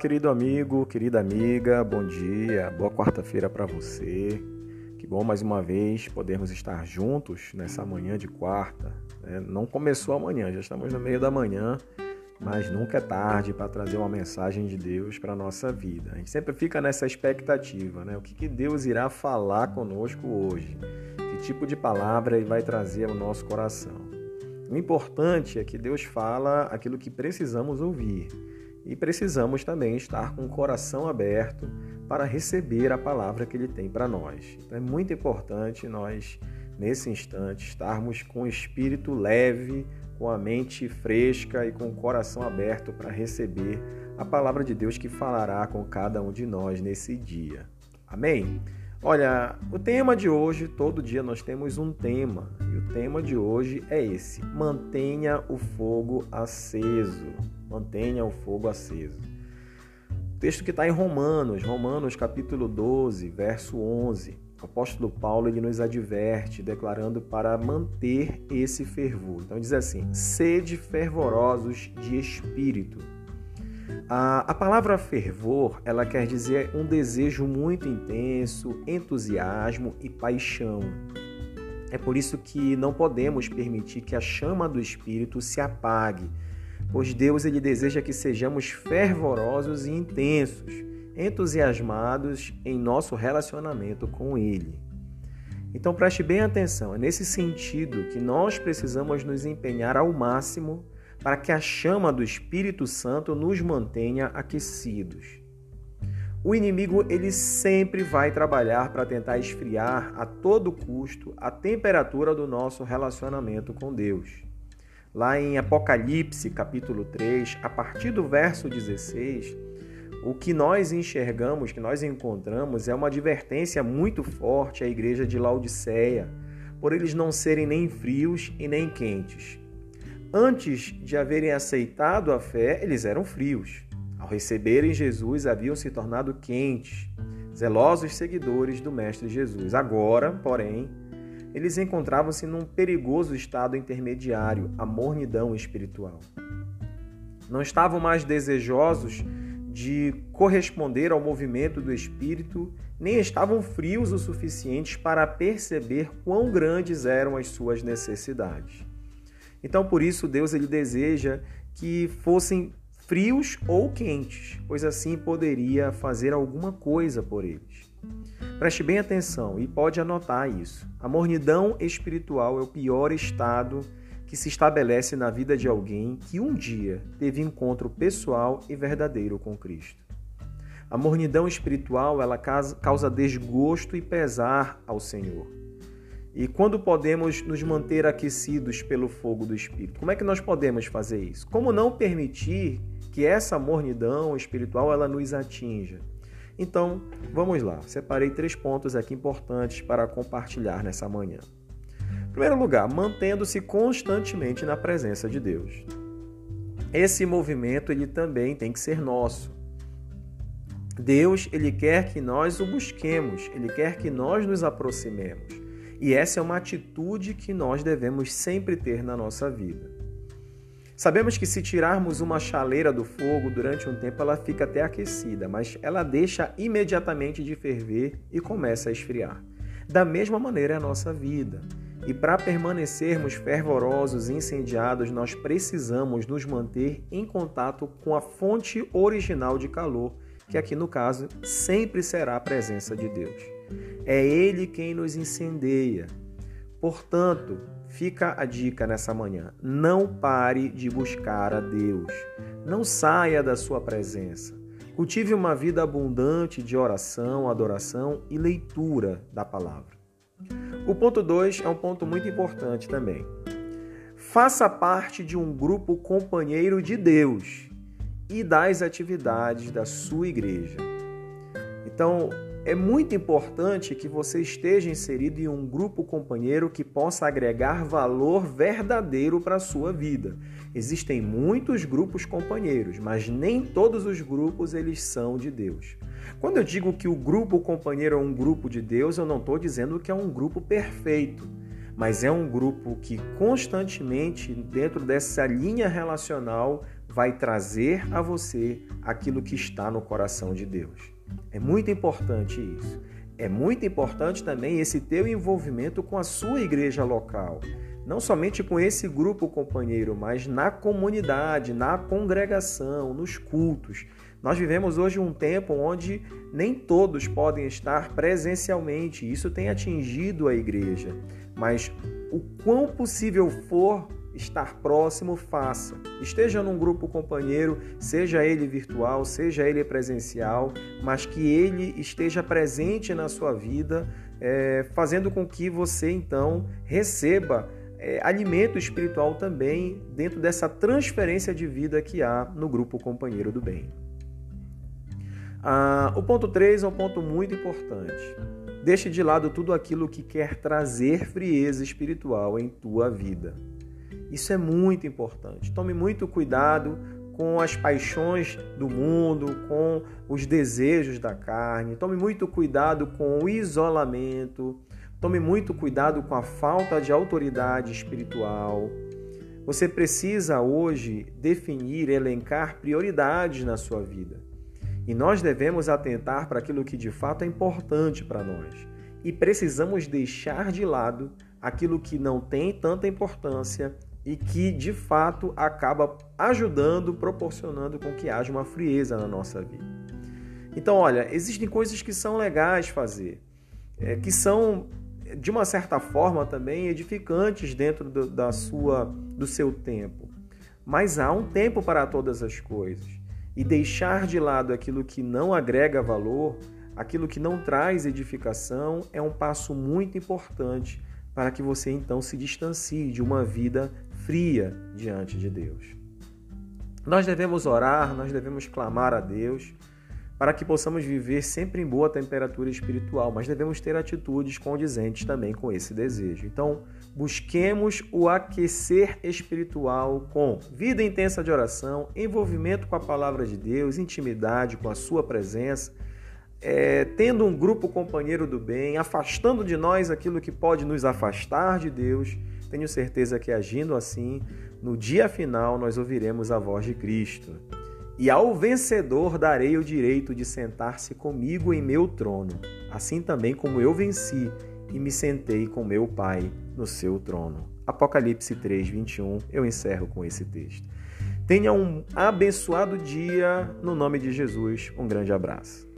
querido amigo, querida amiga, bom dia, boa quarta-feira para você. Que bom mais uma vez podermos estar juntos nessa manhã de quarta. Né? Não começou amanhã, já estamos no meio da manhã, mas nunca é tarde para trazer uma mensagem de Deus para a nossa vida. A gente sempre fica nessa expectativa, né? O que, que Deus irá falar conosco hoje? Que tipo de palavra Ele vai trazer ao nosso coração? O importante é que Deus fala aquilo que precisamos ouvir e precisamos também estar com o coração aberto para receber a palavra que Ele tem para nós. Então é muito importante nós, nesse instante, estarmos com o espírito leve, com a mente fresca e com o coração aberto para receber a palavra de Deus que falará com cada um de nós nesse dia. Amém? Olha, o tema de hoje, todo dia nós temos um tema, e o tema de hoje é esse: mantenha o fogo aceso. Mantenha o fogo aceso. O texto que está em Romanos, Romanos capítulo 12, verso 11. O apóstolo Paulo ele nos adverte, declarando para manter esse fervor. Então diz assim: sede fervorosos de espírito a, a palavra fervor, ela quer dizer um desejo muito intenso, entusiasmo e paixão. É por isso que não podemos permitir que a chama do Espírito se apague, pois Deus ele deseja que sejamos fervorosos e intensos, entusiasmados em nosso relacionamento com Ele. Então preste bem atenção, é nesse sentido que nós precisamos nos empenhar ao máximo para que a chama do Espírito Santo nos mantenha aquecidos. O inimigo ele sempre vai trabalhar para tentar esfriar a todo custo a temperatura do nosso relacionamento com Deus. Lá em Apocalipse, capítulo 3, a partir do verso 16, o que nós enxergamos, que nós encontramos, é uma advertência muito forte à igreja de Laodiceia, por eles não serem nem frios e nem quentes. Antes de haverem aceitado a fé, eles eram frios. Ao receberem Jesus, haviam se tornado quentes, zelosos seguidores do Mestre Jesus. Agora, porém, eles encontravam-se num perigoso estado intermediário, a mornidão espiritual. Não estavam mais desejosos de corresponder ao movimento do Espírito, nem estavam frios o suficiente para perceber quão grandes eram as suas necessidades. Então, por isso, Deus ele deseja que fossem frios ou quentes, pois assim poderia fazer alguma coisa por eles. Preste bem atenção e pode anotar isso. A mornidão espiritual é o pior estado que se estabelece na vida de alguém que um dia teve encontro pessoal e verdadeiro com Cristo. A mornidão espiritual ela causa desgosto e pesar ao Senhor. E quando podemos nos manter aquecidos pelo fogo do Espírito? Como é que nós podemos fazer isso? Como não permitir que essa mornidão espiritual ela nos atinja? Então, vamos lá. Separei três pontos aqui importantes para compartilhar nessa manhã. Em primeiro lugar, mantendo-se constantemente na presença de Deus. Esse movimento ele também tem que ser nosso. Deus, ele quer que nós o busquemos, ele quer que nós nos aproximemos. E essa é uma atitude que nós devemos sempre ter na nossa vida. Sabemos que se tirarmos uma chaleira do fogo durante um tempo, ela fica até aquecida, mas ela deixa imediatamente de ferver e começa a esfriar. Da mesma maneira é a nossa vida. E para permanecermos fervorosos e incendiados, nós precisamos nos manter em contato com a fonte original de calor, que aqui no caso sempre será a presença de Deus. É Ele quem nos incendeia. Portanto, fica a dica nessa manhã: não pare de buscar a Deus. Não saia da sua presença. Cultive uma vida abundante de oração, adoração e leitura da palavra. O ponto 2 é um ponto muito importante também. Faça parte de um grupo companheiro de Deus e das atividades da sua igreja. Então, é muito importante que você esteja inserido em um grupo companheiro que possa agregar valor verdadeiro para a sua vida. Existem muitos grupos companheiros, mas nem todos os grupos eles são de Deus. Quando eu digo que o grupo companheiro é um grupo de Deus, eu não estou dizendo que é um grupo perfeito, mas é um grupo que constantemente, dentro dessa linha relacional, vai trazer a você aquilo que está no coração de Deus. É muito importante isso. É muito importante também esse teu envolvimento com a sua igreja local. Não somente com esse grupo companheiro, mas na comunidade, na congregação, nos cultos. Nós vivemos hoje um tempo onde nem todos podem estar presencialmente. Isso tem atingido a igreja. Mas o quão possível for estar próximo, faça. Esteja num grupo companheiro, seja ele virtual, seja ele presencial, mas que ele esteja presente na sua vida, é, fazendo com que você então receba é, alimento espiritual também dentro dessa transferência de vida que há no grupo companheiro do bem. Ah, o ponto 3 é um ponto muito importante. Deixe de lado tudo aquilo que quer trazer frieza espiritual em tua vida. Isso é muito importante. Tome muito cuidado com as paixões do mundo, com os desejos da carne. Tome muito cuidado com o isolamento. Tome muito cuidado com a falta de autoridade espiritual. Você precisa hoje definir, elencar prioridades na sua vida. E nós devemos atentar para aquilo que de fato é importante para nós. E precisamos deixar de lado aquilo que não tem tanta importância e que de fato acaba ajudando, proporcionando com que haja uma frieza na nossa vida. Então, olha, existem coisas que são legais fazer, é, que são de uma certa forma também edificantes dentro do, da sua, do seu tempo. Mas há um tempo para todas as coisas. E deixar de lado aquilo que não agrega valor, aquilo que não traz edificação, é um passo muito importante para que você então se distancie de uma vida fria diante de Deus. Nós devemos orar, nós devemos clamar a Deus para que possamos viver sempre em boa temperatura espiritual, mas devemos ter atitudes condizentes também com esse desejo. Então, busquemos o aquecer espiritual com vida intensa de oração, envolvimento com a palavra de Deus, intimidade com a sua presença, é, tendo um grupo companheiro do bem, afastando de nós aquilo que pode nos afastar de Deus tenho certeza que agindo assim, no dia final nós ouviremos a voz de Cristo. E ao vencedor darei o direito de sentar-se comigo em meu trono, assim também como eu venci e me sentei com meu Pai no seu trono. Apocalipse 3, 21, eu encerro com esse texto. Tenha um abençoado dia, no nome de Jesus. Um grande abraço.